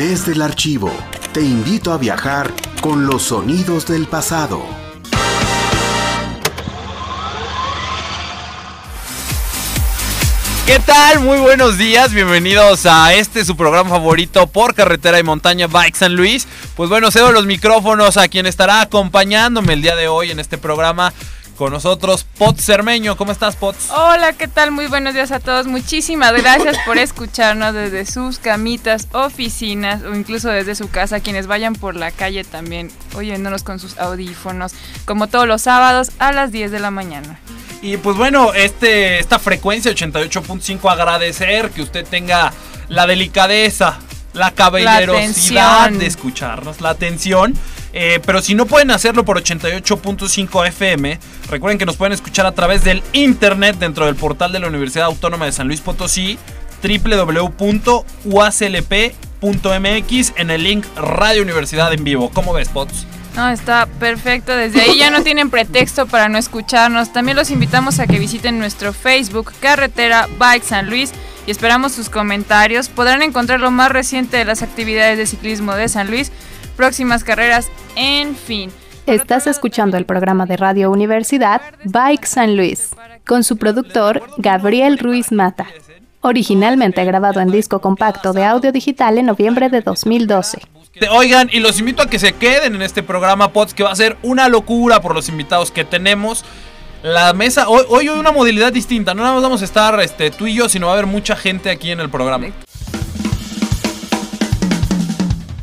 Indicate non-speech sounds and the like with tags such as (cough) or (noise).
Desde el archivo, te invito a viajar con los sonidos del pasado. ¿Qué tal? Muy buenos días, bienvenidos a este su programa favorito por carretera y montaña Bike San Luis. Pues bueno, cedo los micrófonos a quien estará acompañándome el día de hoy en este programa con nosotros, Pots Cermeño. ¿Cómo estás, Pots? Hola, ¿qué tal? Muy buenos días a todos. Muchísimas gracias por escucharnos desde sus camitas, oficinas o incluso desde su casa. Quienes vayan por la calle también oyéndonos con sus audífonos, como todos los sábados a las 10 de la mañana. Y pues bueno, este, esta frecuencia 88.5 agradecer que usted tenga la delicadeza, la caballerosidad de escucharnos, la atención eh, pero si no pueden hacerlo por 88.5 FM, recuerden que nos pueden escuchar a través del internet dentro del portal de la Universidad Autónoma de San Luis Potosí, www.uaclp.mx en el link Radio Universidad en vivo. ¿Cómo ves, Pots? No, está perfecto. Desde ahí ya no (laughs) tienen pretexto para no escucharnos. También los invitamos a que visiten nuestro Facebook Carretera Bike San Luis y esperamos sus comentarios. Podrán encontrar lo más reciente de las actividades de ciclismo de San Luis próximas carreras, en fin. Estás escuchando el programa de Radio Universidad Bike San Luis, con su productor Gabriel Ruiz Mata, originalmente grabado en disco compacto de audio digital en noviembre de 2012. Oigan, y los invito a que se queden en este programa POTS, que va a ser una locura por los invitados que tenemos. La mesa, hoy, hoy hay una modalidad distinta, no nada más vamos a estar este, tú y yo, sino va a haber mucha gente aquí en el programa.